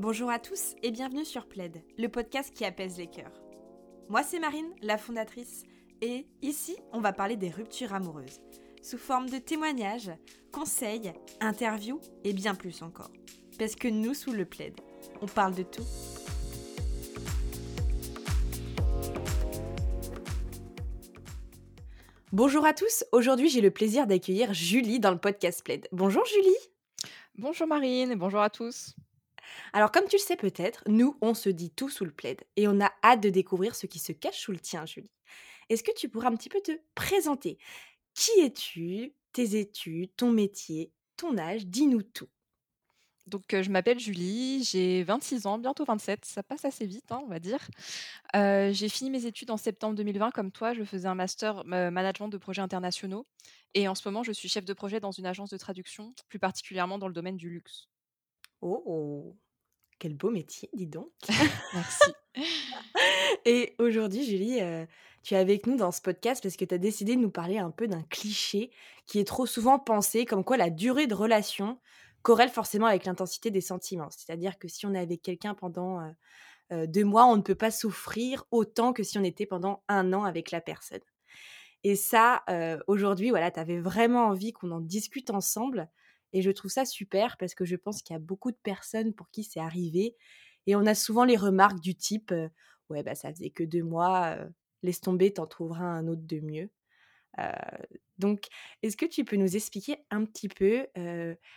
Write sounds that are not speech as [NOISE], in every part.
Bonjour à tous et bienvenue sur Plaid, le podcast qui apaise les cœurs. Moi c'est Marine, la fondatrice, et ici on va parler des ruptures amoureuses, sous forme de témoignages, conseils, interviews et bien plus encore. Parce que nous sous le Plaid, on parle de tout. Bonjour à tous, aujourd'hui j'ai le plaisir d'accueillir Julie dans le podcast Plaid. Bonjour Julie Bonjour Marine et bonjour à tous. Alors comme tu le sais peut-être, nous on se dit tout sous le plaid et on a hâte de découvrir ce qui se cache sous le tien Julie. Est-ce que tu pourras un petit peu te présenter? Qui es-tu? Tes études, ton métier, ton âge? Dis-nous tout. Donc, euh, je m'appelle Julie, j'ai 26 ans, bientôt 27, ça passe assez vite, hein, on va dire. Euh, j'ai fini mes études en septembre 2020, comme toi, je faisais un master euh, management de projets internationaux. Et en ce moment, je suis chef de projet dans une agence de traduction, plus particulièrement dans le domaine du luxe. Oh, oh. Quel beau métier, dis donc. [LAUGHS] Merci. Et aujourd'hui, Julie, tu es avec nous dans ce podcast parce que tu as décidé de nous parler un peu d'un cliché qui est trop souvent pensé, comme quoi la durée de relation corrèle forcément avec l'intensité des sentiments. C'est-à-dire que si on est avec quelqu'un pendant deux mois, on ne peut pas souffrir autant que si on était pendant un an avec la personne. Et ça, aujourd'hui, voilà, tu avais vraiment envie qu'on en discute ensemble. Et je trouve ça super parce que je pense qu'il y a beaucoup de personnes pour qui c'est arrivé. Et on a souvent les remarques du type Ouais, bah ça faisait que deux mois, laisse tomber, t'en trouveras un autre de mieux. donc, est-ce que tu peux nous expliquer un petit peu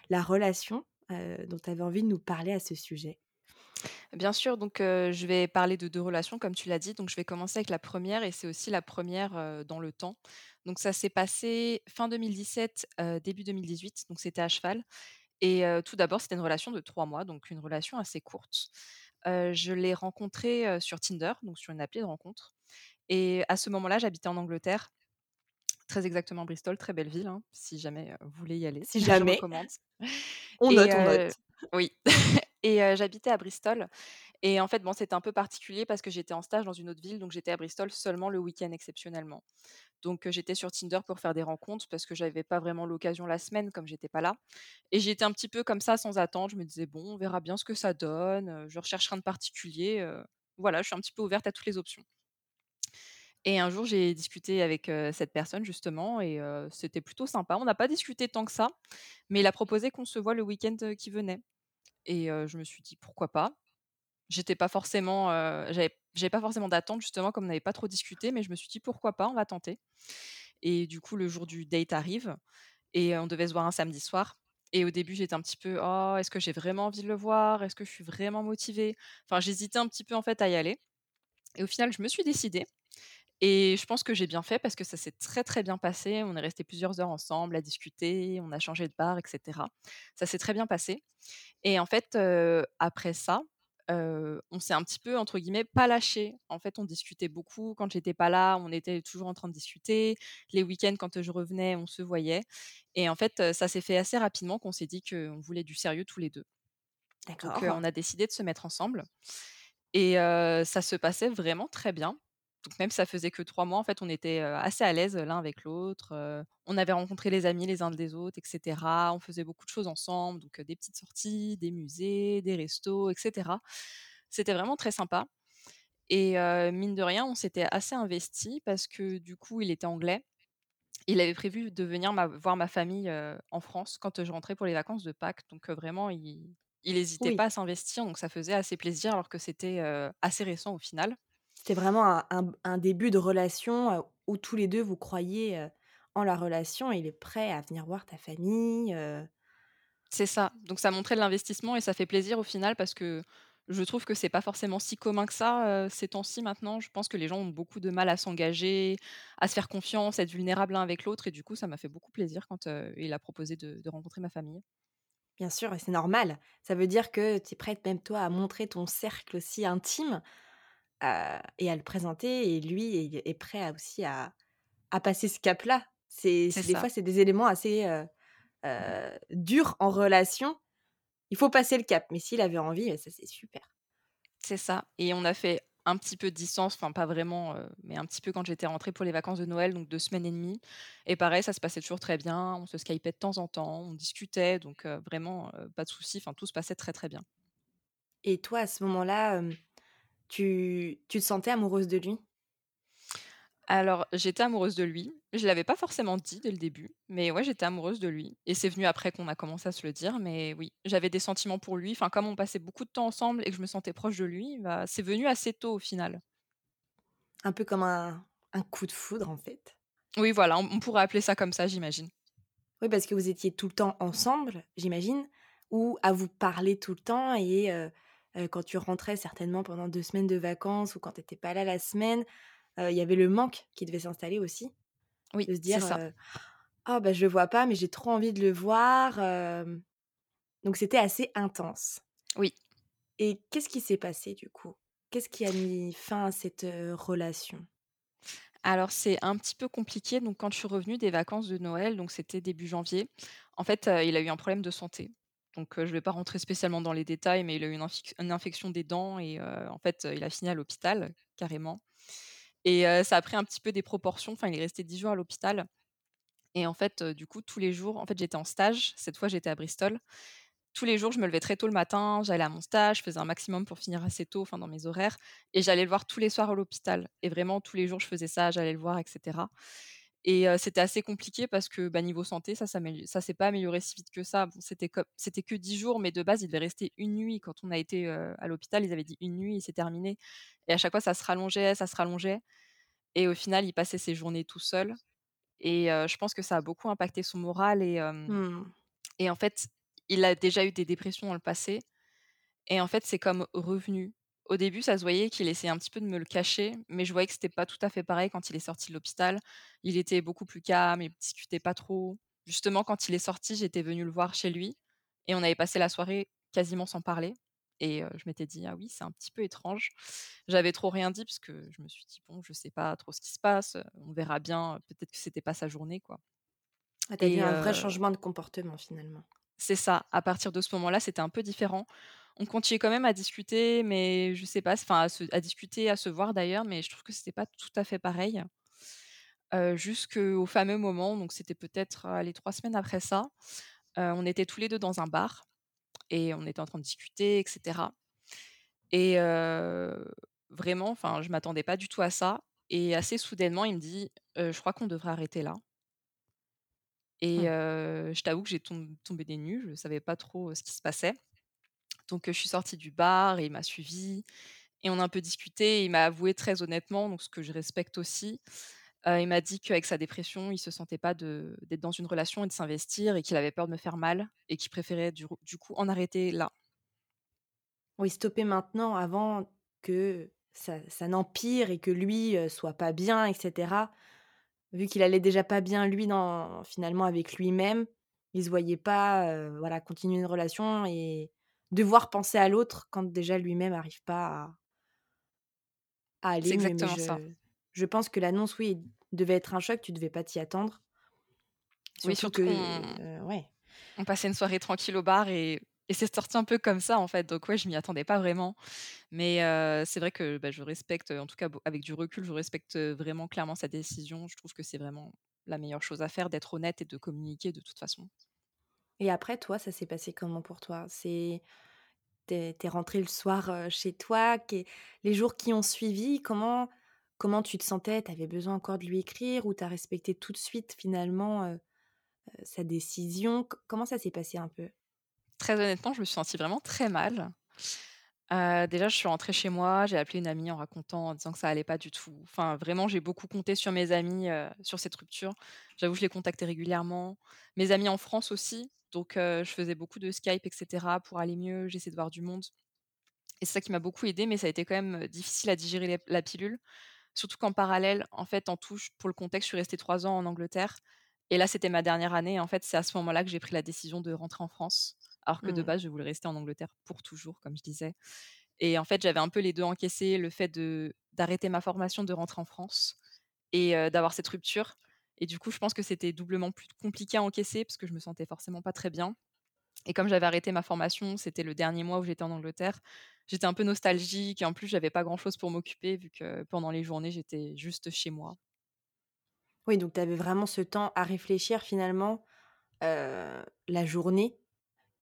la relation dont tu avais envie de nous parler à ce sujet? Bien sûr, donc je vais parler de deux relations, comme tu l'as dit. Donc, je vais commencer avec la première, et c'est aussi la première dans le temps. Donc, ça s'est passé fin 2017, début 2018. Donc, c'était à cheval. Et tout d'abord, c'était une relation de trois mois, donc une relation assez courte. je l'ai rencontré sur Tinder, donc sur une appli de rencontre. Et à ce moment-là, j'habitais en Angleterre, très exactement Bristol, très belle ville, hein, si jamais vous voulez y aller. Si jamais. Je recommande. On note, on note. Oui. [LAUGHS] Et j'habitais à Bristol et en fait, bon, c'était un peu particulier parce que j'étais en stage dans une autre ville, donc j'étais à Bristol seulement le week-end exceptionnellement. Donc j'étais sur Tinder pour faire des rencontres parce que j'avais pas vraiment l'occasion la semaine comme j'étais pas là et j'étais un petit peu comme ça sans attendre, je me disais: «Bon, on verra bien ce que ça donne, je recherche rien de particulier», voilà, je suis un petit peu ouverte à toutes les options. Et un jour, j'ai discuté avec, cette personne justement et c'était plutôt sympa. On n'a pas discuté tant que ça, mais il a proposé qu'on se voit le week-end, qui venait. Et je me suis dit: «Pourquoi pas?» j'étais pas forcément, j'avais pas forcément d'attente justement comme on n'avait pas trop discuté, mais je me suis dit: «Pourquoi pas? On va tenter» et du coup, le jour du date arrive et on devait se voir un samedi soir et au début, j'étais un petit peu: «Oh, est-ce que j'ai vraiment envie de le voir? Est-ce que je suis vraiment motivée?» enfin, j'hésitais un petit peu en fait à y aller et au final, je me suis décidée et je pense que j'ai bien fait parce que ça s'est très, très bien passé. On est resté plusieurs heures ensemble à discuter, on a changé de bar et cetera. Ça s'est très bien passé et en fait, après ça, on s'est un petit peu, entre guillemets, «pas lâché. En fait, on discutait beaucoup. Quand j'étais pas là, on était toujours en train de discuter. Les week-ends, quand je revenais, on se voyait et en fait, ça s'est fait assez rapidement qu'on s'est dit qu'on voulait du sérieux tous les deux. Donc, D'accord. on a décidé de se mettre ensemble et ça se passait vraiment très bien. Donc même si ça faisait que 3 mois, en fait, on était, assez à l'aise l'un avec l'autre, on avait rencontré les amis les uns des autres et cetera. On faisait beaucoup de choses ensemble, donc des petites sorties, des musées, des restos et cetera. C'était vraiment très sympa et mine de rien, on s'était assez investi parce que du coup, il était anglais. Il avait prévu de venir ma voir ma famille, en France quand, je rentrais pour les vacances de Pâques, donc vraiment il il hésitait Oui, pas à s'investir, donc ça faisait assez plaisir alors que c'était, assez récent au final. C'était vraiment un, un- un début de relation euh, où tous les deux vous croyez euh, en la relation et il est prêt à venir voir ta famille. euh. C'est ça, donc ça montrait de l'investissement et ça fait plaisir au final parce que je trouve que c'est pas forcément si commun que ça, ces temps-ci maintenant. Je pense que les gens ont beaucoup de mal à s'engager, à se faire confiance, à être vulnérables l'un avec l'autre et du coup, ça m'a fait beaucoup plaisir quand, il a proposé de de rencontrer ma famille. Bien sûr, et c'est normal. Ça veut dire que tu es prête même toi à montrer ton cercle aussi intime euh, et à le présenter et lui est, est prêt à aussi à, à passer ce cap-là. C'est des fois c'est des éléments assez euh, euh, durs en relation. Il faut passer le cap, mais s'il avait envie, ça c'est super. c'est ça et on a fait un petit peu de distance, enfin pas vraiment, heu, mais un petit peu quand j'étais rentrée pour les vacances de Noël, donc 2 semaines et demie et pareil, ça se passait toujours très bien. On se skypait de temps en temps, on discutait donc vraiment, pas de souci, enfin tout se passait très, très bien. Et toi, à ce moment-là, tu tu te sentais amoureuse de lui? Alors, j'étais amoureuse de lui. Je l'avais pas forcément dit dès le début, mais ouais, j'étais amoureuse de lui et c'est venu après qu'on a commencé à se le dire, mais oui, j'avais des sentiments pour lui. Enfin, comme on passait beaucoup de temps ensemble et que je me sentais proche de lui, bah, c'est venu assez tôt au final. Un peu comme un un coup de foudre, en fait? Oui, voilà, on on pourrait appeler ça comme ça, j'imagine. Oui, parce que vous étiez tout le temps ensemble, j'imagine? Ou à vous parler tout le temps et heu heu, quand tu rentrais certainement pendant 2 semaines de vacances ou quand tu étais pas là la semaine, heu, il y avait le manque qui devait s'installer aussi? Oui, De se dire, ça. heu: «Ah bah, je le vois pas, mais j'ai trop envie de le voir», donc c'était assez intense Oui. et qu'est-ce qui s'est passé du coup? Qu'est-ce qui a mis fin à cette, relation? Alors c'est un petit peu compliqué, donc quand je suis revenue des vacances de Noël, donc c'était début janvier, en fait, il a eu un problème de santé. Donc, je vais pas rentrer spécialement dans les détails, mais il a eu une infection des dents et en fait, il a fini à l'hôpital, carrément. Et ça a pris un petit peu des proportions, enfin, il est resté 10 jours à l'hôpital. Et en fait, du coup, tous les jours en fait, j'étais en stage, cette fois, j'étais à Bristol. Tous les jours, je me levais très tôt le matin, j'allais à mon stage, je faisais un maximum pour finir assez tôt, enfin, dans mes horaires et j'allais le voir tous les soirs à l'hôpital. Et vraiment tous les jours, je faisais ça, j'allais le voir et cetera et c'était assez compliqué parce que, bah, niveau santé, ça s'amélio ça s'est pas amélioré si vite que ça. Bon, c'était que 10 jours, mais de base, il devait rester une nuit. Quand on a été, à l'hôpital, ils avaient dit une nuit et c'est terminé et à chaque fois, ça se rallongeait, ça se rallongeait et au final, il passait ses journées tout seul et je pense que ça a beaucoup impacté son moral et Mmh. et en fait, il a déjà eu des dépressions dans le passé et en fait, c'est comme revenu. Au début, ça se voyait qu'il essayait un petit peu de me le cacher, mais je voyais que c'était pas tout à fait pareil quand il est sorti de l'hôpital. Il était beaucoup plus calme, il discutait pas trop. Justement, quand il est sorti, j'étais venue le voir chez lui et on avait passé la soirée quasiment sans parler et je m'étais dit: «Ah oui, c'est un petit peu étrange». J'avais trop rien dit parce que je me suis dit: «Bon, je sais pas trop ce qui se passe, on verra bien, peut-être que c'était pas sa journée, quoi» Ah, tu as vu et un vrai changement de comportement finalement? c'est ça, à partir de ce moment-là, c'était un peu différent. On continuait quand même à discuter, mais je sais pas, enfin à se à discuter, à se voir d'ailleurs, mais je trouve que c'était pas tout à fait pareil. Jusqu'au fameux moment, donc c'était peut-être, allez 3 semaines après ça, on était tous les 2 dans un bar et on était en train de discuter et cetera et vraiment, enfin, je m'attendais pas du tout à ça et assez soudainement, il me dit: «Heu, je crois qu'on devrait arrêter là» et Mmh. je t'avoue que j'ai tom tombé des nues, je savais pas trop, ce qui se passait. Donc, je suis sortie du bar et il m'a suivie et on a un peu discuté et il m'a avoué très honnêtement, donc ce que je respecte aussi, il m'a dit qu'avec sa dépression, il se sentait pas d'être dans une relation et de s'investir et qu'il avait peur de me faire mal et qu'il préférait du coup en arrêter là. Oui, stopper maintenant avant que ça n'empire et que lui, soit pas bien et cetera. Vu qu'il allait déjà pas bien lui finalement avec lui-même, il se voyait pas, voilà, continuer une relation et devoir penser à l'autre quand déjà lui-même arrive pas à à C'est aller. Mais exactement ça. je pense que l'annonce, oui, devait être un choc, tu devais pas t'y attendre. Oui, Surtout surtout que, heu, ouais. on passait une soirée tranquille au bar et et c'est sorti un peu comme ça, en fait, donc ouais, je m'y attendais pas vraiment. Mais c'est vrai que, bah, je respecte, en tout cas avec du recul, je respecte, vraiment clairement sa décision. Je trouve que c'est vraiment la meilleure chose à faire d'être honnête et de communiquer de toute façon. Et après toi, ça s'est passé comment pour toi? C'est tu es rentrée le soir, chez toi, les jours qui ont suivi, comment comment tu te sentais? Tu avais besoin encore de lui écrire ou tu as respecté tout de suite finalement, sa décision? Co comment ça s'est passé un peu? Très honnêtement, je me suis sentie vraiment très mal. Heu, déjà, je suis rentrée chez moi, j'ai appelé une amie en racontant, en disant que ça allait pas du tout. Enfin, vraiment, j'ai beaucoup compté sur mes amis, heu, sur cette rupture. J'avoue, je les contactais régulièrement. Mes amis en France aussi, donc heu, je faisais beaucoup de Skype et cetera pour aller mieux. J'essayais de voir du monde et c'est ça qui m'a beaucoup aidée, mais ça a été quand même, difficile à digérer la pilule. Surtout qu'en parallèle, en fait, en touche pour le contexte, je suis restée 3 ans en Angleterre et là, c'était ma dernière année. En fait, c'est à ce moment-là que j'ai pris la décision de rentrer en France, alors que de Mmh. base, je voulais rester en Angleterre pour toujours, comme je disais et en fait, j'avais un peu les 2 encaissés, le fait d'arrêter ma formation, de rentrer en France et d'avoir cette rupture et du coup, je pense que c'était doublement plus compliqué à encaisser parce que je me sentais forcément pas très bien et comme j'avais arrêté ma formation, c'était le dernier mois où j'étais en Angleterre, j'étais un peu nostalgique et en plus, j'avais pas grand-chose pour m'occuper vu que pendant les journées, j'étais juste chez moi. Oui, donc tu avais vraiment ce temps à réfléchir finalement, la journée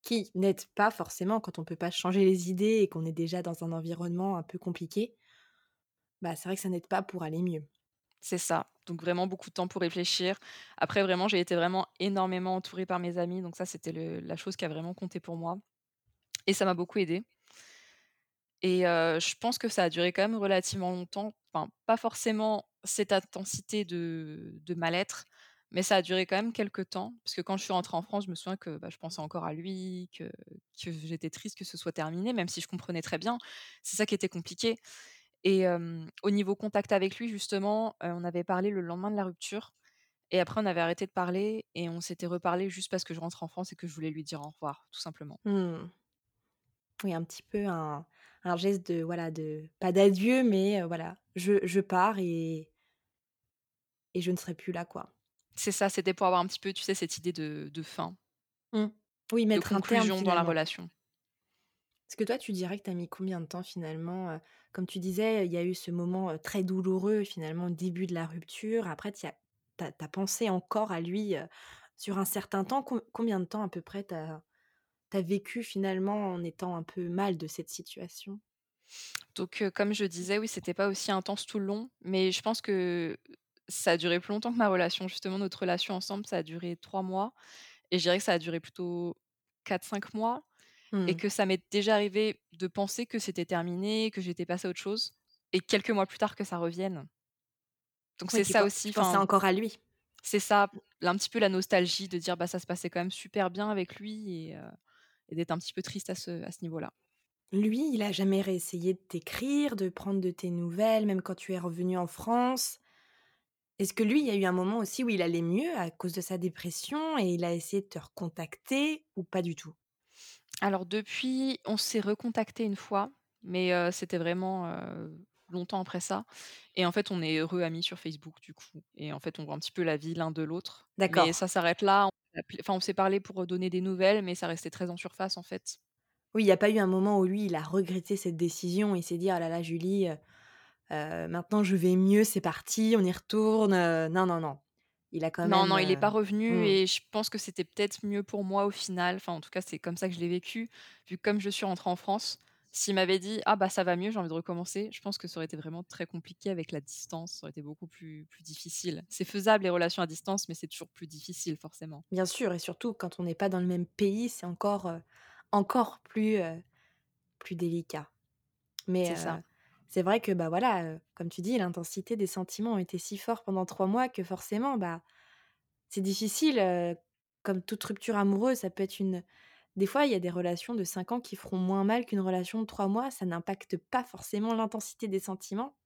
qui n'aide pas forcément quand on peut pas changer les idées et qu'on est déjà dans un environnement un peu compliqué, bah, c'est vrai que ça n'aide pas pour aller mieux. C'est ça, donc vraiment beaucoup de temps pour réfléchir. Après vraiment, j'ai été vraiment énormément entourée par mes amis, donc ça, c'était la chose qui a vraiment compté pour moi et ça m'a beaucoup aidée et je pense que ça a duré quand même relativement longtemps, enfin, pas forcément cette intensité de de mal-être, mais ça a duré quand même quelque temps. Parce que quand je suis rentrée en France, je me souviens que, bah, je pensais encore à lui, que j'étais triste que ce soit terminé, même si je comprenais très bien. C'est ça qui était compliqué et au niveau contact avec lui justement, on avait parlé le lendemain de la rupture et après on avait arrêté de parler et on s'était reparlé juste parce que je rentre en France et que je voulais lui dire au revoir, tout simplement. Mmh. Oui, un petit peu un geste de voilà, de pas d'adieu, mais voilà, je je pars et et je ne serai plus là, quoi. C'est ça, c'était pour avoir un petit peu, tu sais, cette idée de de fin, Mmh. Oui, de mettre un terme dans la relation. Est-ce que toi, tu dirais que tu as mis combien de temps finalement, comme tu disais, il y a eu ce moment, très douloureux finalement, le début de la rupture. Après tu as pensé encore à lui, sur un certain temps. Com combien de temps à peu près tu as vécu finalement en étant un peu mal de cette situation? Donc comme je disais, oui, c'était pas aussi intense tout le long, mais je pense que ça a duré plus longtemps que ma relation. Justement, notre relation ensemble, ça a duré 3 mois et je dirais que ça a duré plutôt quatre cinq mois et Mmh. que ça m'est déjà arrivé de penser que c'était terminé, que j'étais passée à autre chose et quelques mois plus tard que ça revienne. Donc Oui, c'est ça aussi, tu pensais encore à lui? c'est ça, un petit peu la nostalgie de dire: «Bah, ça se passait quand même super bien avec lui» et d'être un petit peu triste à ce à ce niveau-là. Lui, il a jamais réessayé de t'écrire, de prendre de tes nouvelles, même quand tu es revenue en France? Est-ce que lui, il y a eu un moment aussi où il allait mieux à cause de sa dépression et il a essayé de te recontacter ou pas du tout? Alors depuis, on s'est recontacté une fois, mais heu, c'était vraiment, heu, longtemps après ça et en fait, on est re-amis sur Facebook du coup et en fait, on voit un petit peu la vie l'un de l'autre, mais D'accord. ça s'arrête là. On enfin, on s'est parlé pour, donner des nouvelles, mais ça restait très en surface, en fait. Oui, il y a pas eu un moment où lui, il a regretté cette décision, il s'est dit: «Oh là là, Julie, heu heu, maintenant je vais mieux, c'est parti, on y retourne», heu, non, non, non. Il a quand Non, même, non, il est pas heu revenu mmh, et je pense que c'était peut-être mieux pour moi au final. Enfin, en tout cas, c'est comme ça que je l'ai vécu. Vu que comme je suis rentrée en France, s'il m'avait dit: «Ah bah, ça va mieux, j'ai envie de recommencer», je pense que ça aurait été vraiment très compliqué avec la distance, ça aurait été beaucoup plus plus difficile. C'est faisable les relations à distance, mais c'est toujours plus difficile forcément. bien sûr et surtout quand on n'est pas dans le même pays, c'est encore, encore plus, plus délicat. Mais C'est ça. C'est vrai que, bah, voilà, comme tu dis, l'intensité des sentiments était si fort pendant 3 mois que forcément, bah, c'est difficile, comme toute rupture amoureuse, ça peut être une des fois, il y a des relations de 5 ans qui feront moins mal qu'une relation de 3 mois, ça n'impacte pas forcément l'intensité des sentiments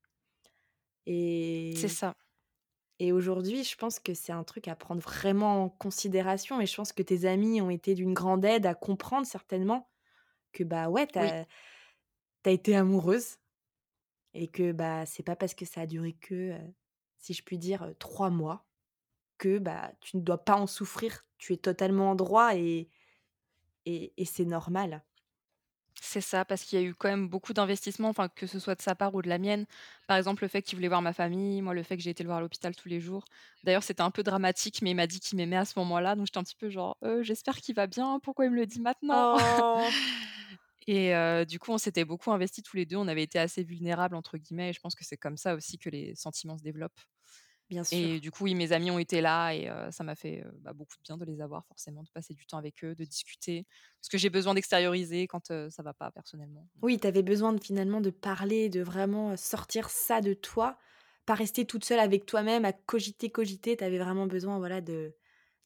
C'est et ça. et aujourd'hui, je pense que c'est un truc à prendre vraiment en considération et je pense que tes amis ont été d'une grande aide à comprendre certainement que, bah, ouais, tu Oui, as tu as été amoureuse Et que, bah, c'est pas parce que ça a duré que, si je puis dire, 3 mois que, bah, tu ne dois pas en souffrir. Tu es totalement en droit et et et c'est normal. c'est ça, parce qu'il y a eu quand même beaucoup d'investissements, enfin, que ce soit de sa part ou de la mienne. Par exemple, le fait qu'il voulait voir ma famille, moi, le fait que j'ai été le voir à l'hôpital tous les jours. D'ailleurs, c'était un peu dramatique, mais il m'a dit qu'il m'aimait à ce moment-là, donc j'étais un petit peu genre: «Heu, j'espère qu'il va bien, pourquoi il me le dit maintenant?» Oh! [LAUGHS] et du coup, on s'était beaucoup investis tous les 2. on avait été assez «vulnérables» entre guillemets et je pense que c'est comme ça aussi que les sentiments se développent Bien et sûr. du coup, oui, mes amis ont été là et ça m'a fait, bah, beaucoup de bien de les avoir forcément, de passer du temps avec eux, de discuter. Parce que j'ai besoin d'extérioriser quand, heu, ça va pas personnellement, Oui, tu avais besoin de finalement de parler, de vraiment, sortir ça de toi, pas rester toute seule avec toi-même à cogiter, cogiter. Tu avais vraiment besoin, voilà, de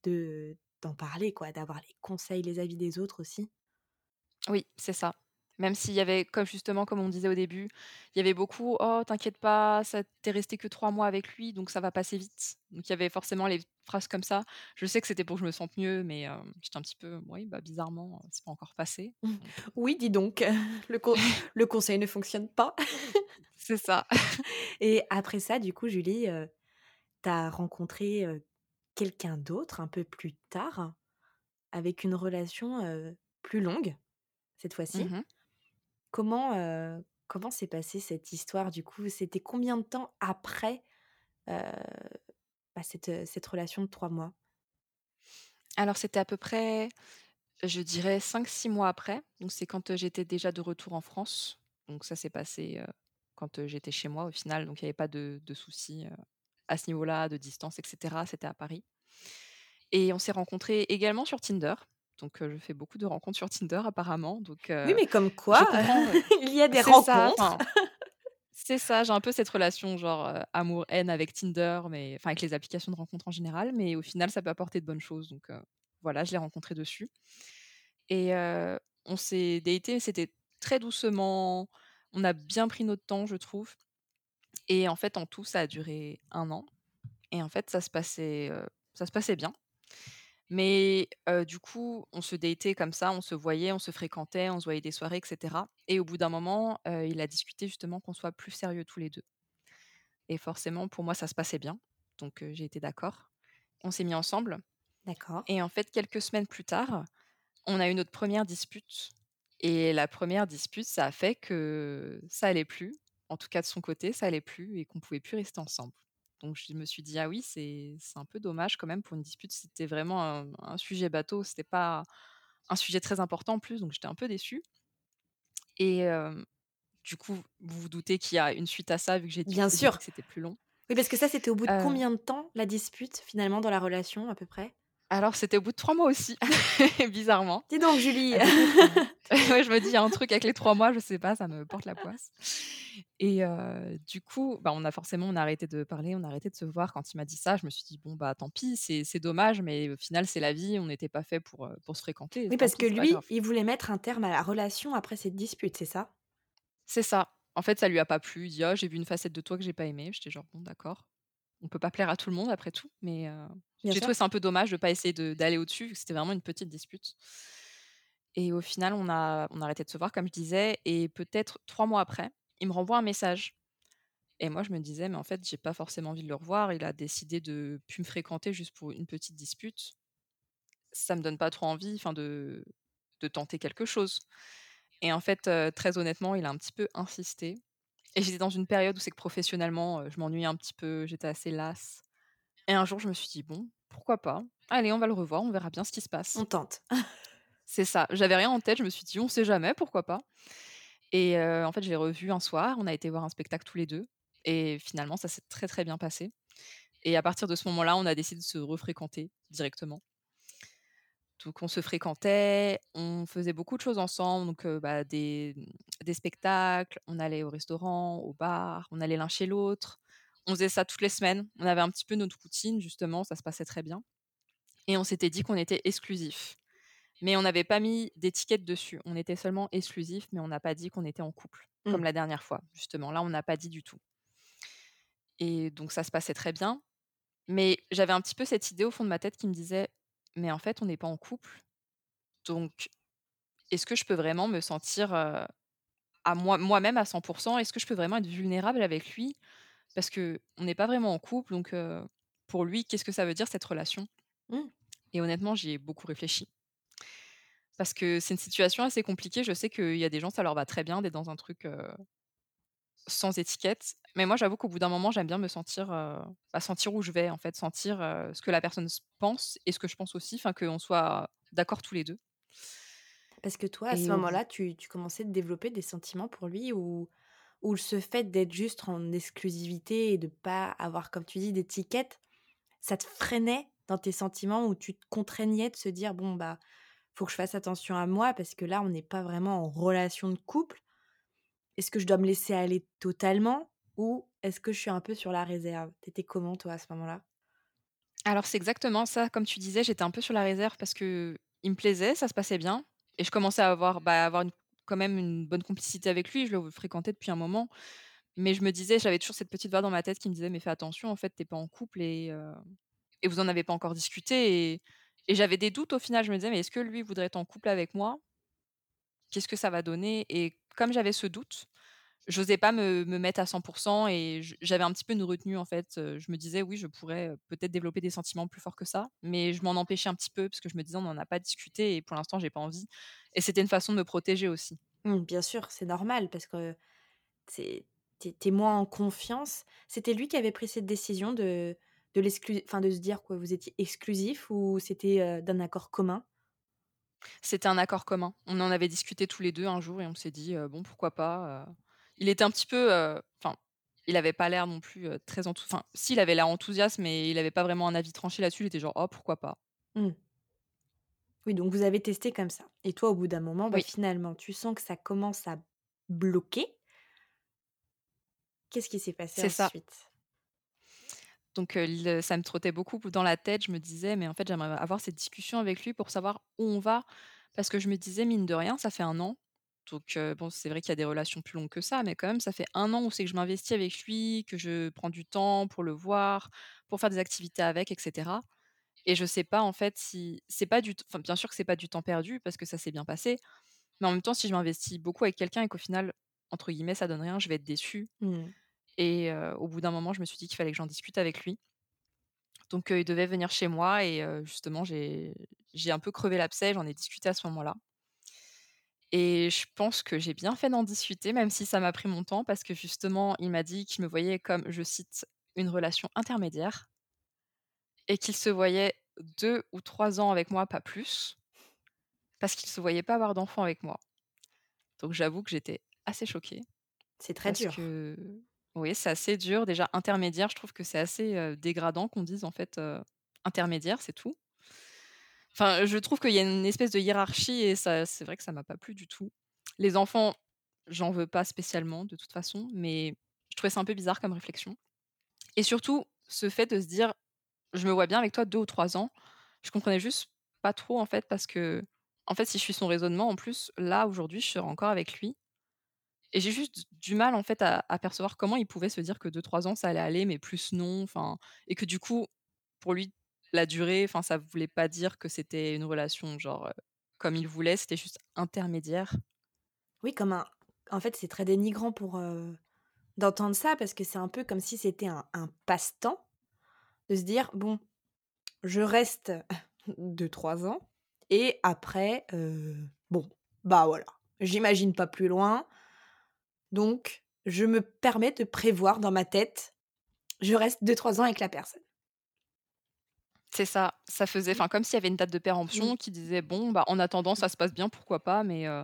de d'en parler quoi, d'avoir les conseils, les avis des autres aussi. Oui, c'est ça. Même s'il y avait comme justement, comme on disait au début, il y avait beaucoup: «Oh t'inquiète pas, ça tu resté que 3 mois avec lui, donc ça va passer vite». Donc il y avait forcément les phrases comme ça. Je sais que c'était pour que je me sente mieux, mais hem, j'étais un petit peu: «Oui, bah, bizarrement, heu, c'est pas encore passé». Donc heu, Oui, dis donc, [LAUGHS] le con [LAUGHS] le conseil ne fonctionne pas. [LAUGHS] c'est ça. Et après ça, du coup, Julie, heu, tu as rencontré, heu, quelqu'un d'autre un peu plus tard, avec une relation, heu, plus longue, cette fois-ci. Mmh Comment, comment s'est passée cette histoire du coup? C'était combien de temps après, bah, cette, cette relation de 3 mois? Alors c'était à peu près Je dirais 5-6 mois après, donc c'est quand, j'étais déjà de retour en France. Donc ça s'est passé, quand, j'étais chez moi au final, donc il y avait pas de de soucis, à ce niveau-là, de distance et cetera, c'était à Paris et on s'est rencontrés également sur Tinder, donc je fais beaucoup de rencontres sur Tinder apparemment, donc Oui, mais comme quoi, heu [LAUGHS] il y a des rencontres. enfin, [LAUGHS] c'est ça, j'ai un peu cette relation genre, amour-haine avec Tinder, mais enfin avec les applications de rencontres en général, mais au final ça peut apporter de bonnes choses, donc voilà, je l'ai rencontré dessus. Et on s'est datés, c'était très doucement, on a bien pris notre temps, je trouve. Et en fait, en tout, ça a duré un an. Et en fait, ça se passait, ça se passait bien. Mais heu, du coup, on se datait comme ça, on se voyait, on se fréquentait, on se voyait des soirées et cetera et au bout d'un moment, heu, il a discuté justement qu'on soit plus sérieux tous les 2 et forcément, pour moi, ça se passait bien, donc heu, j'ai été d'accord. On s'est mis ensemble D'accord. et en fait, quelques semaines plus tard, on a eu notre première dispute et la première dispute, ça a fait que ça allait plus. En tout cas de son côté, ça allait plus et qu'on pouvait plus rester ensemble. Donc je me suis dit: «Ah oui, c'est un peu dommage quand même pour une dispute». C'était vraiment un un sujet bateau, c'était pas un sujet très important en plus, donc j'étais un peu déçue et du coup, vous vous doutez qu'il y a une suite à ça vu que j'ai dit Bien sûr. que c'était plus long. Oui, parce que ça, c'était au bout de combien de temps, la dispute, finalement, dans la relation, à peu près? Alors c'était au bout de 3 mois aussi, [LAUGHS] bizarrement. Dis donc Julie! [LAUGHS] Ouais, je me dis: «Il y a un truc avec les 3 mois, je sais pas, ça me porte la poisse» et heu, du coup, bah, on a forcément on a arrêté de parler, on a arrêté de se voir. Quand il m'a dit ça, je me suis dit: «Bon, bah, tant pis, c'est dommage, mais au final, c'est la vie, on n'était pas faits pour, pour se fréquenter, Oui, parce pis, que lui, grave». il voulait mettre un terme à la relation après cette dispute, c'est ça? C'est ça. En fait, ça lui a pas plu, il dit: «Ah, j'ai vu une facette de toi que j'ai pas aimée». J'étais genre: «Bon, d'accord, on peut pas plaire à tout le monde après tout», mais Bien j'ai trouvé ça un peu dommage de pas essayer d'aller au-dessus, vu que c'était vraiment une petite dispute. Et au final, on a on a arrêté de se voir, comme je disais et peut-être 3 mois après, il me renvoie un message. Et moi, je me disais: «Mais en fait, j'ai pas forcément envie de le revoir. Il a décidé de plus me fréquenter juste pour une petite dispute. Ça me donne pas trop envie, enfin, de de tenter quelque chose» et en fait, très honnêtement, il a un petit peu insisté. Et j'étais dans une période où c'est que professionnellement, je m'ennuyais un petit peu, j'étais assez lasse. Et un jour, je me suis dit: «Bon, pourquoi pas? Allez, on va le revoir, on verra bien ce qui se passe». On tente. C'est ça, j'avais rien en tête, je me suis dit: «On sait jamais, pourquoi pas?» et heu, en fait, je l'ai revu un soir, on a été voir un spectacle tous les 2 et finalement, ça s'est très, très bien passé et à partir de ce moment-là, on a décidé de se refréquenter directement. Donc on se fréquentait, on faisait beaucoup de choses ensemble, donc heu, bah, des, des spectacles, on allait au restaurant, au bar, on allait l'un chez l'autre. On faisait ça toutes les semaines. On avait un petit peu notre routine justement, ça se passait très bien et on s'était dit qu'on était exclusifs. Mais on n'avait pas mis d'étiquette dessus. On était seulement exclusifs, mais on n'a pas dit qu'on était en couple, Mmh. comme la dernière fois justement. Là, on n'a pas dit du tout et donc ça se passait très bien, mais j'avais un petit peu cette idée au fond de ma tête qui me disait: «Mais en fait, on n'est pas en couple, donc Est-ce que je peux vraiment me sentir, à moi moi-même à 100% Est-ce que je peux vraiment être vulnérable avec lui? Parce qu'on n'est pas vraiment en couple, donc pour lui, qu'est-ce que ça veut dire cette relation? Mmh. Et honnêtement, j'y ai beaucoup réfléchi. Parce que c'est une situation assez compliquée. Je sais qu'il y a des gens, ça leur va très bien d'être dans un truc, sans étiquette. Mais moi, j'avoue qu'au bout d'un moment, j'aime bien me sentir, heu, bah, sentir où je vais en fait, sentir, ce que la personne pense et ce que je pense aussi, enfin qu'on soit d'accord tous les 2. Parce que toi, à ce Et moment-là, tu tu commençais de développer des sentiments pour lui ou ou ce fait d'être juste en exclusivité et de pas avoir, comme tu dis, d'étiquette, ça te freinait dans tes sentiments ou tu te contraignais de se dire: «Bon, bah, faut que je fasse attention à moi parce que là, on n'est pas vraiment en relation de couple. Est-ce que je dois me laisser aller totalement ou est-ce que je suis un peu sur la réserve?» tu étais comment toi, à ce moment-là? Alors c'est exactement ça, comme tu disais, j'étais un peu sur la réserve parce qu'il me plaisait, ça se passait bien et je commençais à avoir, bah, avoir une quand même une bonne complicité avec lui. Je le fréquentais depuis un moment, mais je me disais j'avais toujours cette petite voix dans ma tête qui me disait: «Mais fais attention, en fait, tu pas en couple et heu et vous en avez pas encore discuté» et et j'avais des doutes au final. Je me disais: «Mais est-ce que lui voudrait être en couple avec moi? Qu'est-ce que ça va donner?» et comme j'avais ce doute, J'osais pas me me mettre à 100 et j j'avais un petit peu une retenue, en fait, je me disais: «Oui, je pourrais, peut-être développer des sentiments plus forts que ça», mais je m'en empêchais un petit peu parce que je me disais: «On n'en a pas discuté et pour l'instant, j'ai pas envie» et c'était une façon de me protéger aussi. Mmh, bien sûr, c'est normal parce que c'est tu es moins en confiance. C'était lui qui avait pris cette décision de de enfin de se dire que vous étiez exclusifs ou c'était, d'un accord commun? C'était un accord commun. On en avait discuté tous les 2 un jour et on s'est dit, «Bon, pourquoi pas?» Il était un petit peu, heu, enfin, il avait pas l'air non plus, heu, très enthou enfin, si, il avait l'air enthousiaste, mais il avait pas vraiment un avis tranché là-dessus. Il était genre: «Oh, pourquoi pas?» Mmh. Oui, donc vous avez testé comme ça et toi, au bout d'un moment, bah, Oui, finalement, tu sens que ça commence à bloquer. Qu'est-ce qui s'est passé c'est ça. ensuite? Donc le ça me trottait beaucoup dans la tête. Je me disais: «Mais en fait, j'aimerais avoir cette discussion avec lui pour savoir où on va». Parce que je me disais: «Mine de rien, ça fait un an». Donc bon, c'est vrai qu'il y a des relations plus longues que ça, mais quand même, ça fait un an où c'est que je m'investis avec lui, que je prends du temps pour le voir, pour faire des activités avec et cetera. Et je sais pas, en fait, si c'est pas du t enfin, bien sûr que c'est pas du temps perdu parce que ça s'est bien passé, mais en même temps, si je m'investis beaucoup avec quelqu'un et qu'au final, entre guillemets, «ça donne rien», je vais être déçue. Mmh. et au bout d'un moment, je me suis dit qu'il fallait que j'en discute avec lui. Donc il devait venir chez moi et justement, j'ai j'ai un peu crevé l'abcès, j'en ai discuté à ce moment-là et je pense que j'ai bien fait d'en discuter, même si ça m'a pris mon temps parce que justement, il m'a dit qu'il me voyait comme, je cite: «une relation intermédiaire» et qu'il se voyait 2 ou 3 ans avec moi, pas plus, parce qu'il se voyait pas avoir d'enfant avec moi. Donc j'avoue que j'étais assez choquée C'est très parce dur. que oui, c'est assez dur. Déjà intermédiaire, je trouve que c'est assez, dégradant qu'on dise en fait, intermédiaire, c'est tout. Enfin, je trouve qu'il y a une espèce de hiérarchie et ça c'est vrai que ça m'a pas plu du tout. Les enfants, j'en veux pas spécialement de toute façon, mais je trouvais ça un peu bizarre comme réflexion et surtout, ce fait de se dire: «Je me vois bien avec toi 2 ou 3 ans». Je comprenais juste pas trop en fait parce que, en fait, si je suis son raisonnement en plus, là, aujourd'hui, je serais encore avec lui et j'ai juste du mal en fait à à percevoir comment il pouvait se dire que deux trois ans ça allait aller, mais plus non, enfin et que du coup, pour lui, la durée, enfin ça voulait pas dire que c'était une relation genre, comme il voulait, c'était juste intermédiaire? Oui, comme un en fait, c'est très dénigrant pour, d'entendre ça parce que c'est un peu comme si c'était un passe-temps de se dire: «Bon, je reste [LAUGHS] deux trois ans et après, bon, bah, voilà, j'imagine pas plus loin, donc je me permets de prévoir dans ma tête, je reste deux trois ans avec la personne». C'est ça, ça faisait enfin comme s'il y avait une date de péremption qui disait: «Bon, bah, en attendant ça se passe bien, pourquoi pas?» mais heu,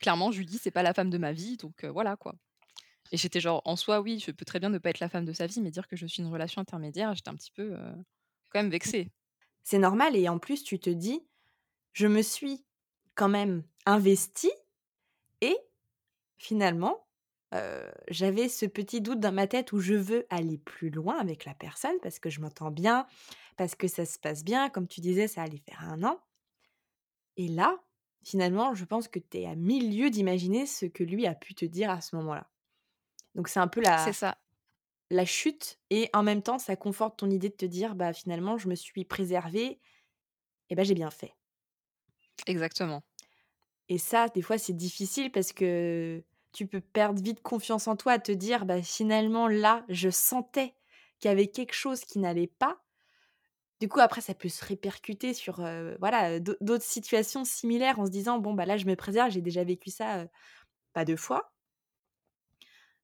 clairement Julie, c'est pas la femme de ma vie donc heu, voilà quoi et j'étais genre: «En soi, oui, je peux très bien ne pas être la femme de sa vie, mais dire que je suis une relation intermédiaire», j'étais un petit peu, heu, quand même vexée. C'est normal et en plus tu te dis: «Je me suis quand même investie et finalement, j'avais ce petit doute dans ma tête où je veux aller plus loin avec la personne parce que je m'entends bien, parce que ça se passe bien». Comme tu disais, ça allait faire un an et là, finalement, je pense que tu es à mille lieues d'imaginer ce que lui a pu te dire à ce moment-là. Donc c'est un peu la ça, la chute et en même temps, ça conforte ton idée de te dire: «Bah, finalement, je me suis préservée et bah, j'ai bien fait». exactement. Et ça, des fois, c'est difficile parce que tu peux perdre vite confiance en toi, te dire: «Bah, finalement, là, je sentais qu'il y avait quelque chose qui n'allait pas». Du coup, après, ça peut se répercuter sur, heu, voilà, d'autres situations similaires en se disant: «Bon, bah, là, je me préserve, j'ai déjà vécu ça, heu, pas 2 fois»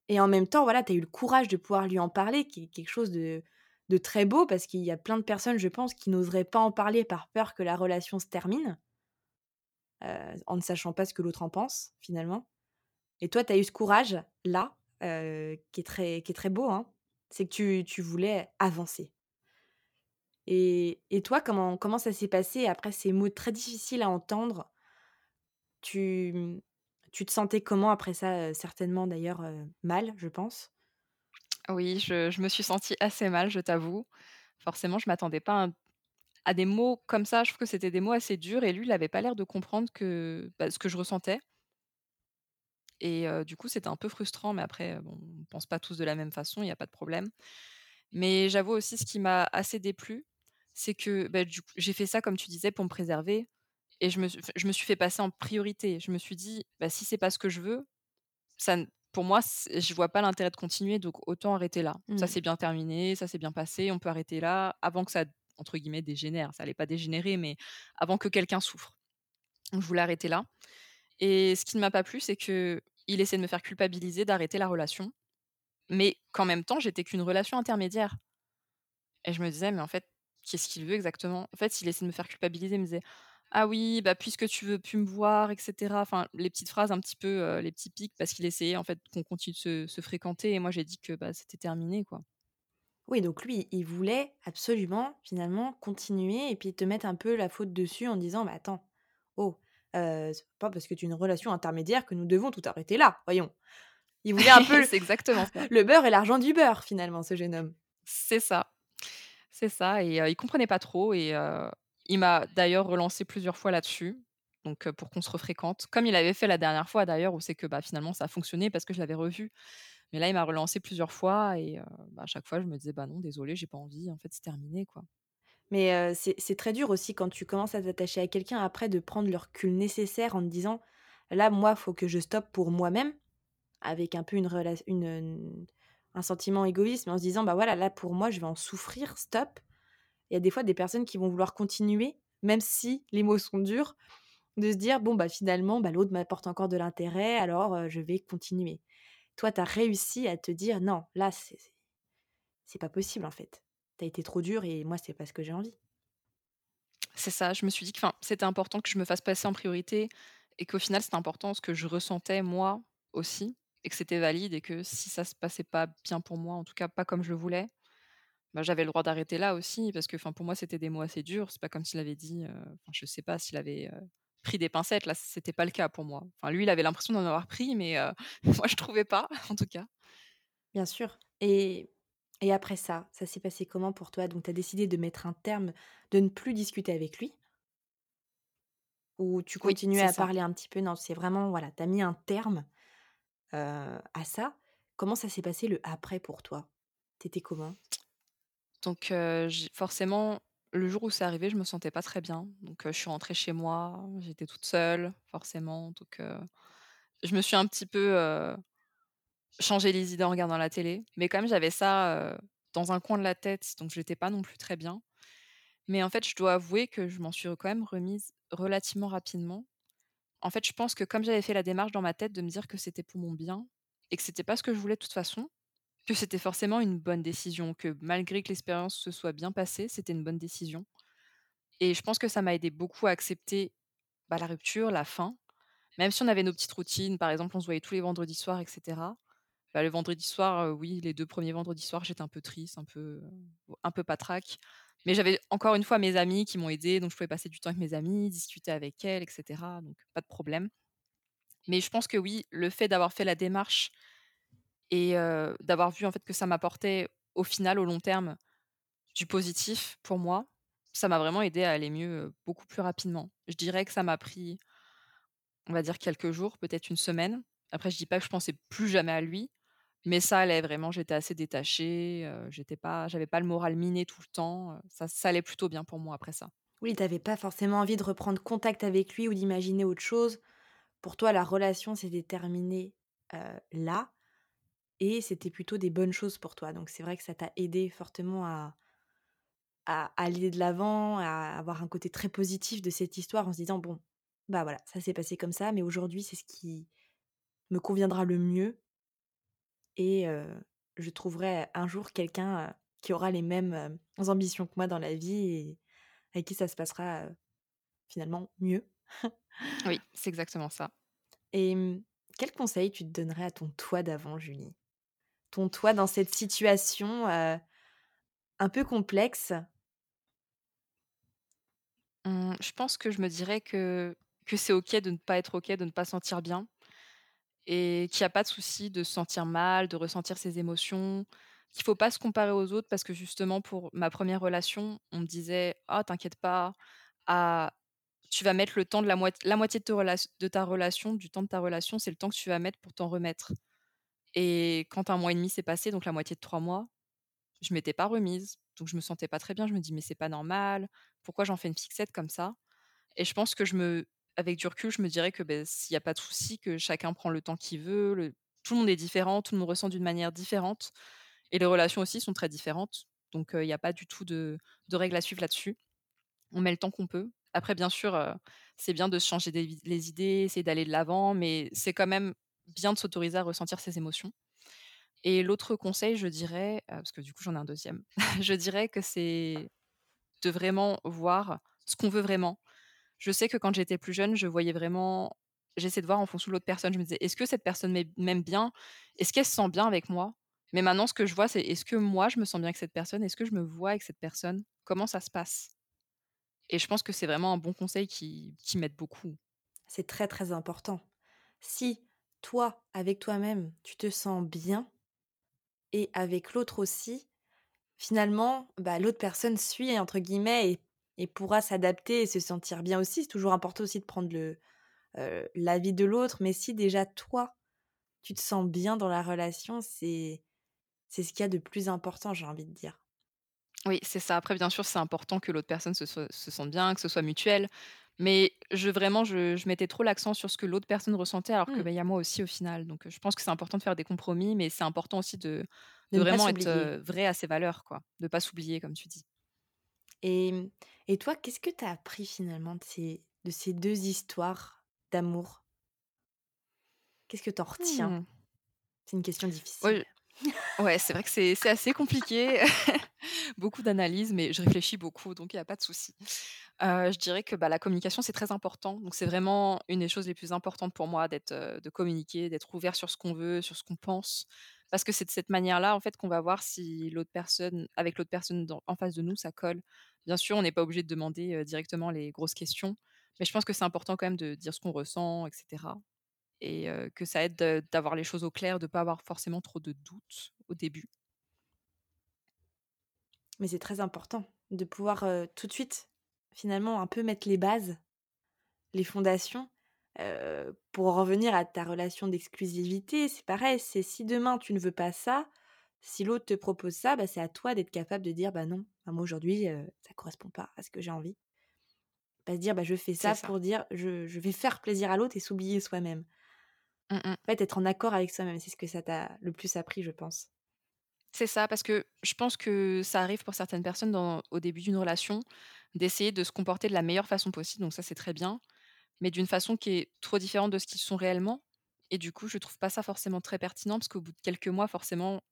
et en même temps, voilà, tu as eu le courage de pouvoir lui en parler, qui est quelque chose de de très beau parce qu'il y a plein de personnes, je pense, qui n'oseraient pas en parler par peur que la relation se termine, heu, en ne sachant pas ce que l'autre en pense, finalement. Et toi, tu as eu ce courage-là, heu, qui est très qui est très beau, hein. C'est que tu tu voulais avancer. Et toi, comment comment ça s'est passé? Après ces mots très difficiles à entendre? Tu, mmh, tu te sentais comment après ça? Certainement d'ailleurs, mal, je pense? Oui, je je me suis sentie assez mal, je t'avoue. Forcément, je m'attendais pas à des mots comme ça. Je trouve que c'était des mots assez durs et lui, il avait pas l'air de comprendre que, bah, ce que je ressentais et du coup, c'était un peu frustrant, mais après, on pense pas tous de la même façon, il y a pas de problème. Mais j'avoue aussi ce qui m'a assez déplu, c'est que, bah, du coup, j'ai fait ça comme tu disais pour me préserver et je me suis je me suis fait passer en priorité. Je me suis dit: «Bah, si c'est pas ce que je veux, ça pour moi, je vois pas l'intérêt de continuer, donc autant arrêter là. Ça Mmh. s'est bien terminé, ça s'est bien passé, on peut arrêter là, avant que ça, entre guillemets, «dégénère». Ça allait pas dégénérer, mais avant que quelqu'un souffre. Donc je voulais arrêter là et ce qui ne m'a pas plu, c'est qu'il essaie de me faire culpabiliser d'arrêter la relation, mais qu'en même temps, j'étais qu'une relation intermédiaire et je me disais: «Mais en fait, qu'est-ce qu'il veut exactement?» en fait, il essaie de me faire culpabiliser, il me disait: «Ah oui, bah, puisque tu veux plus me voir» et cetera. Enfin, les petites phrases un petit peu, les petits pics parce qu'il essayait en fait qu'on continue de se se fréquenter et moi j'ai dit que, bah, c'était terminé, quoi. Oui, donc lui, il voulait absolument, finalement, continuer et puis te mettre un peu la faute dessus en disant: «Mais attends, oh, heu, c'est pas parce que tu as une relation intermédiaire que nous devons tout arrêter là, voyons». Il voulait un [LAUGHS] peu C'est exactement ça. le beurre et l'argent du beurre, finalement, ce jeune homme. C'est ça, c'est ça et heu, il comprenait pas trop et il m'a d'ailleurs relancé plusieurs fois là-dessus, donc pour qu'on se refréquente. Comme il avait fait la dernière fois d'ailleurs où c'est que, bah, finalement ça a fonctionné parce que je l'avais revu. Mais là, il m'a relancé plusieurs fois et bah, à chaque fois je me disais: «Bah non, désolé, j'ai pas envie, en fait, c'est terminé, quoi». Mais c'est très dur aussi quand tu commences à t'attacher à quelqu'un après de prendre le recul nécessaire en te disant: «Là, moi, faut que je stoppe pour moi-même», avec un peu une une, un sentiment égoïste, mais en se disant: «Bah, voilà, là, pour moi, je vais en souffrir, stop». Il y a des fois des personnes qui vont vouloir continuer, même si les mots sont durs, de se dire: «Bon, bah, finalement, bah, l'autre m'apporte encore de l'intérêt, alors, heu, je vais continuer». Toi, tu as réussi à te dire: «Non, là, c'est c'est pas possible, en fait. Tu as été trop dur et moi, c'est pas ce que j'ai envie». C'est ça, je me suis dit que, c'était important que je me fasse passer en priorité et qu'au final, c'était important ce que je ressentais moi aussi et que c'était valide et que si ça se passait pas bien pour moi, en tout cas pas comme je le voulais, bah, j'avais le droit d'arrêter là aussi parce que, enfin, pour moi, c'était des mots assez durs. C'est pas comme s'il avait dit, enfin, je sais pas s'il avait, pris des pincettes. Là, c'était pas le cas pour moi. Enfin, lui, il avait l'impression d'en avoir pris, mais [LAUGHS] moi, je trouvais pas, en tout cas. Bien sûr et et après ça, ça s'est passé comment pour toi? Donc tu as décidé de mettre un terme, de ne plus discuter avec lui? Ou tu continuais à ça. parler un petit peu? Non, c'est vraiment voilà, tu as mis un terme, à ça. Comment ça s'est passé le après pour toi? Tu étais comment? Donc forcément, le jour où c'est arrivé, je me sentais pas très bien. Donc je suis rentrée chez moi, j'étais toute seule, forcément. Donc je me suis un petit peu, changé les idées en regardant la télé. Mais même, j'avais ça, dans un coin de la tête, donc j'étais pas non plus très bien. Mais en fait, je dois avouer que je m'en suis quand même remise relativement rapidement. En fait, je pense que comme j'avais fait la démarche dans ma tête de me dire que c'était pour mon bien et que c'était pas ce que je voulais de toute façon, que c'était forcément une bonne décision, que malgré que l'expérience se soit bien passée, c'était une bonne décision. Et je pense que ça m'a aidé beaucoup à accepter, bah, la rupture, la fin. Même si on avait nos petites routines, par exemple, on se voyait tous les vendredis soirs et cetera. Bah, le vendredi soir, oui, les 2 premiers vendredis soirs, j'étais un peu triste, un peu, un peu patraque. Mais j'avais encore une fois mes amis qui m'ont aidée, donc je pouvais passer du temps avec mes amies, discuter avec elles et cetera, donc pas de problème. Mais je pense que oui, le fait d'avoir fait la démarche et d'avoir vu en fait que ça m'apportait au final, au long terme, du positif pour moi, ça m'a vraiment aidé à aller mieux, beaucoup plus rapidement. Je dirais que ça m'a pris, on va dire quelques jours, peut-être une semaine. Après je dis pas que je pensais plus jamais à lui, mais ça allait vraiment, j'étais assez détachée, j'étais pas j'avais pas le moral miné tout le temps, ça allait plutôt bien pour moi après ça. Oui, tu avais pas forcément envie de reprendre contact avec lui ou d'imaginer autre chose. Pour toi, la relation s'était terminée, là et c'était plutôt des bonnes choses pour toi. Donc c'est vrai que ça t'a aidé fortement à à aller de l'avant, à avoir un côté très positif de cette histoire en se disant: «Bon, bah, voilà, ça s'est passé comme ça, mais aujourd'hui, c'est ce qui me conviendra le mieux et je trouverai un jour quelqu'un, qui aura les mêmes, ambitions que moi dans la vie et avec qui ça se passera, finalement mieux». Oui, [LAUGHS] c'est exactement ça. Et mmh, quel conseil tu te donnerais à ton toi d'avant, Julie? Ton toi dans cette situation, un peu complexe? Mmh, je pense que je me dirais que que c'est OK de ne pas être OK, de ne pas se sentir bien et qu'il y a pas de souci de se sentir mal, de ressentir ses émotions, qu'il faut pas se comparer aux autres parce que justement pour ma première relation, on me disait: «Ah t'inquiète pas, ah tu vas mettre le temps de la moit la moitié de relat de ta relation, du temps de ta relation, c'est le temps que tu vas mettre pour t'en remettre» et quand un mois et demi s'est passé, donc la moitié de 3 mois, je m'étais pas remise, donc je me sentais pas très bien. Je me dis: «Mais c'est pas normal, pourquoi j'en fais une fixette comme ça?» Et je pense que je me avec du recul, je me dirais que, s'il y a pas de souci, que chacun prend le temps qu'il veut, tout le monde est différent, tout le monde ressent d'une manière différente et les relations aussi sont très différentes. Donc, il y a pas du tout de règles à suivre là-dessus. On met le temps qu'on peut. Après bien sûr, c'est bien de se changer les idées, essayer d'aller de l'avant, mais c'est quand même bien de s'autoriser à ressentir ses émotions. Et l'autre conseil, je dirais, heu, parce que du coup j'en ai un deuxième, [LAUGHS] je dirais que c'est de vraiment voir ce qu'on veut vraiment Je sais que quand j'étais plus jeune, je voyais vraiment j'essaie de voir en fonction de l'autre personne. Je me disais: «Est-ce que cette personne m'aime bien? Est-ce qu'elle se sent bien avec moi?» mais maintenant ce que je vois, c'est est-ce que moi je me sens bien avec cette personne? Est-ce que je me vois avec cette personne? Comment ça se passe? Et je pense que c'est vraiment un bon conseil qui qui m'aide beaucoup. C'est très, très important. Si toi, avec toi-même, tu te sens bien et avec l'autre aussi, finalement, bah, l'autre personne «suit» entre guillemets et et pourra s'adapter et se sentir bien aussi. C'est toujours important aussi de prendre le, l'avis de l'autre, mais si déjà toi, tu te sens bien dans la relation, c'est c'est ce qu'il y a de plus important, j'ai envie de dire. Oui, c'est ça. Après, bien sûr, c'est important que l'autre personne se se se sente bien, que ce soit mutuel. Mais je vraiment, je je mettais trop l'accent sur ce que l'autre personne ressentait alors que, Mmh. bah, il y a moi aussi au final. Donc, je pense que c'est important de faire des compromis, mais c'est important aussi de De vraiment être, vrai à ses valeurs, quoi. De pas s'oublier, comme tu dis. Et mmh et toi, qu'est-ce que tu as appris finalement de ces de ces 2 histoires d'amour? Qu'est-ce que tu en retiens? Mmh. C'est une question difficile. Ouais, ouais, c'est vrai que c'est c'est assez compliqué. [LAUGHS] Beaucoup d'analyses, mais je réfléchis beaucoup, donc il y a pas de souci. Heu, je dirais que, bah, la communication, c'est très important. Donc c'est vraiment une des choses les plus importantes pour moi d'être, heu, de communiquer, d'être ouvert sur ce qu'on veut, sur ce qu'on pense. Parce que c'est de cette manière-là, en fait, qu'on va voir si l'autre personne avec l'autre personne en face de nous, ça colle. Bien sûr, on n'est pas obligé de demander, directement les grosses questions, mais je pense que c'est important quand même de dire ce qu'on ressent et cetera et que ça aide, d'avoir les choses au clair, de pas avoir forcément trop de doutes au début. Mais c'est très important de pouvoir, tout de suite, finalement, un peu mettre les bases, les fondations, pour en revenir à ta relation d'exclusivité. C'est pareil, c'est si demain tu ne veux pas ça, si l'autre te propose ça, bah, c'est à toi d'être capable de dire: «Bah, non, bah, moi aujourd'hui, heu, ça correspond pas à ce que j'ai envie». Pas se dire: «Bah, je fais ça ça. pour dire je je vais faire plaisir à l'autre» et s'oublier soi-même. Mmh mh. En fait, être en accord avec soi-même, c'est ce que ça t'a le plus appris, je pense. C'est ça, parce que je pense que ça arrive pour certaines personnes dans au début d'une relation, d'essayer de se comporter de la meilleure façon possible, donc ça, c'est très bien, mais d'une façon qui est trop différente de ce qu'ils sont réellement et du coup, je trouve pas ça forcément très pertinent parce qu'au bout de quelques mois, forcément,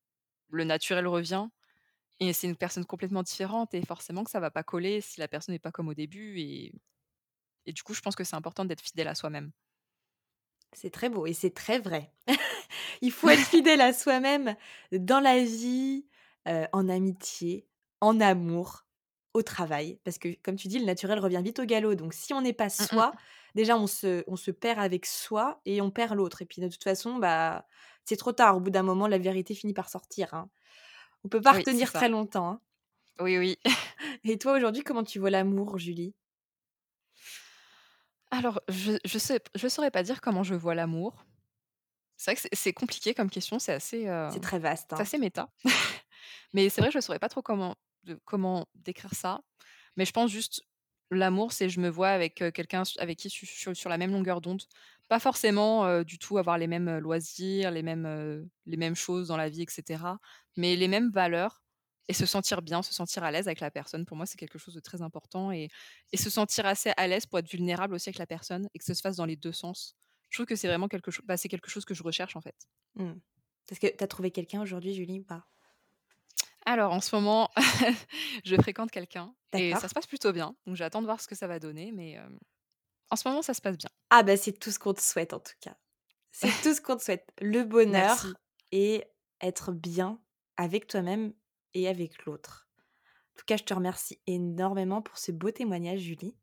le naturel revient et c'est une personne complètement différente et forcément que ça va pas coller si la personne n'est pas comme au début et et du coup, je pense que c'est important d'être fidèle à soi-même. C'est très beau et c'est très vrai. [LAUGHS] Il faut [LAUGHS] être fidèle à soi-même dans la vie, heu, en amitié, en amour, au travail. Parce que comme tu dis, le naturel revient vite au galop. Donc si on n'est pas Mmh mh. soi, déjà on se on se perd avec soi et on perd l'autre. Et puis de toute façon, bah, c'est trop tard. Au bout d'un moment, la vérité finit par sortir, hein. On peut pas Oui, retenir très longtemps, hein. Oui, oui. Et toi aujourd'hui, comment tu vois l'amour, Julie? Alors, je je sais je saurais pas dire comment je vois l'amour. C'est vrai que c'est compliqué comme question, c'est assez, heu, C'est très vaste, c'est hein. assez méta. [LAUGHS] Mais c'est vrai que je saurais pas trop comment comment décrire ça. Mais je pense juste, l'amour, c'est je me vois avec, quelqu'un avec qui je suis sur la même longueur d'onde. Pas forcément, du tout avoir les mêmes, loisirs, les mêmes, les mêmes choses dans la vie et cetera, mais les mêmes valeurs et se sentir bien, se sentir à l'aise avec la personne. Pour moi, c'est quelque chose de très important et se sentir assez à l'aise pour être vulnérable aussi avec la personne et que ça se fasse dans les 2 sens. Je trouve que c'est vraiment quelque chose bah, c'est quelque chose que je recherche, en fait. Mmh. Que tu as trouvé quelqu'un aujourd'hui, Julie, ou pas? Alors en ce moment, [LAUGHS] je fréquente quelqu'un et ça D'accord. se passe plutôt bien, donc j'attends de voir ce que ça va donner, mais en ce moment, ça se passe bien. Ah bah, c'est tout ce qu'on te souhaite en tout cas. C'est tout ce qu'on te souhaite. Le [LAUGHS] bonheur Merci. et être bien avec toi-même et avec l'autre. En tout cas, je te remercie énormément pour ce beau témoignage, Julie.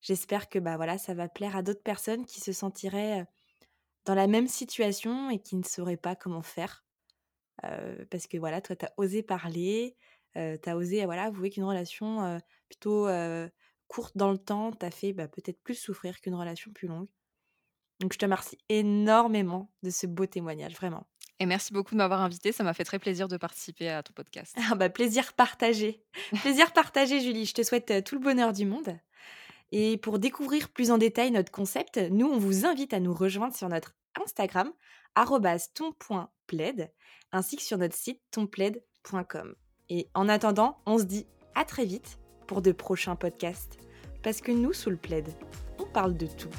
J'espère que, bah, voilà, ça va plaire à d'autres personnes qui se sentiraient, dans la même situation et qui ne sauraient pas comment faire. Parce que voilà, toi, tu as osé parler, heu, tu as osé, voilà, avouer qu'une relation, plutôt, courte dans le temps t'a fait, bah, peut-être plus souffrir qu'une relation plus longue. Donc je te remercie énormément de ce beau témoignage, vraiment. Et merci beaucoup de m'avoir invitée, ça m'a fait très plaisir de participer à ton podcast. Ah bah, plaisir partagé. Plaisir partagé, Julie. Je te souhaite, tout le bonheur du monde et pour découvrir plus en détail notre concept, nous, on vous invite à nous rejoindre sur notre Instagram ton.plaid ainsi que sur notre site tonplaid.com et en attendant, on se dit à très vite pour de prochains podcasts parce que nous, sous le plaid, on parle de tout.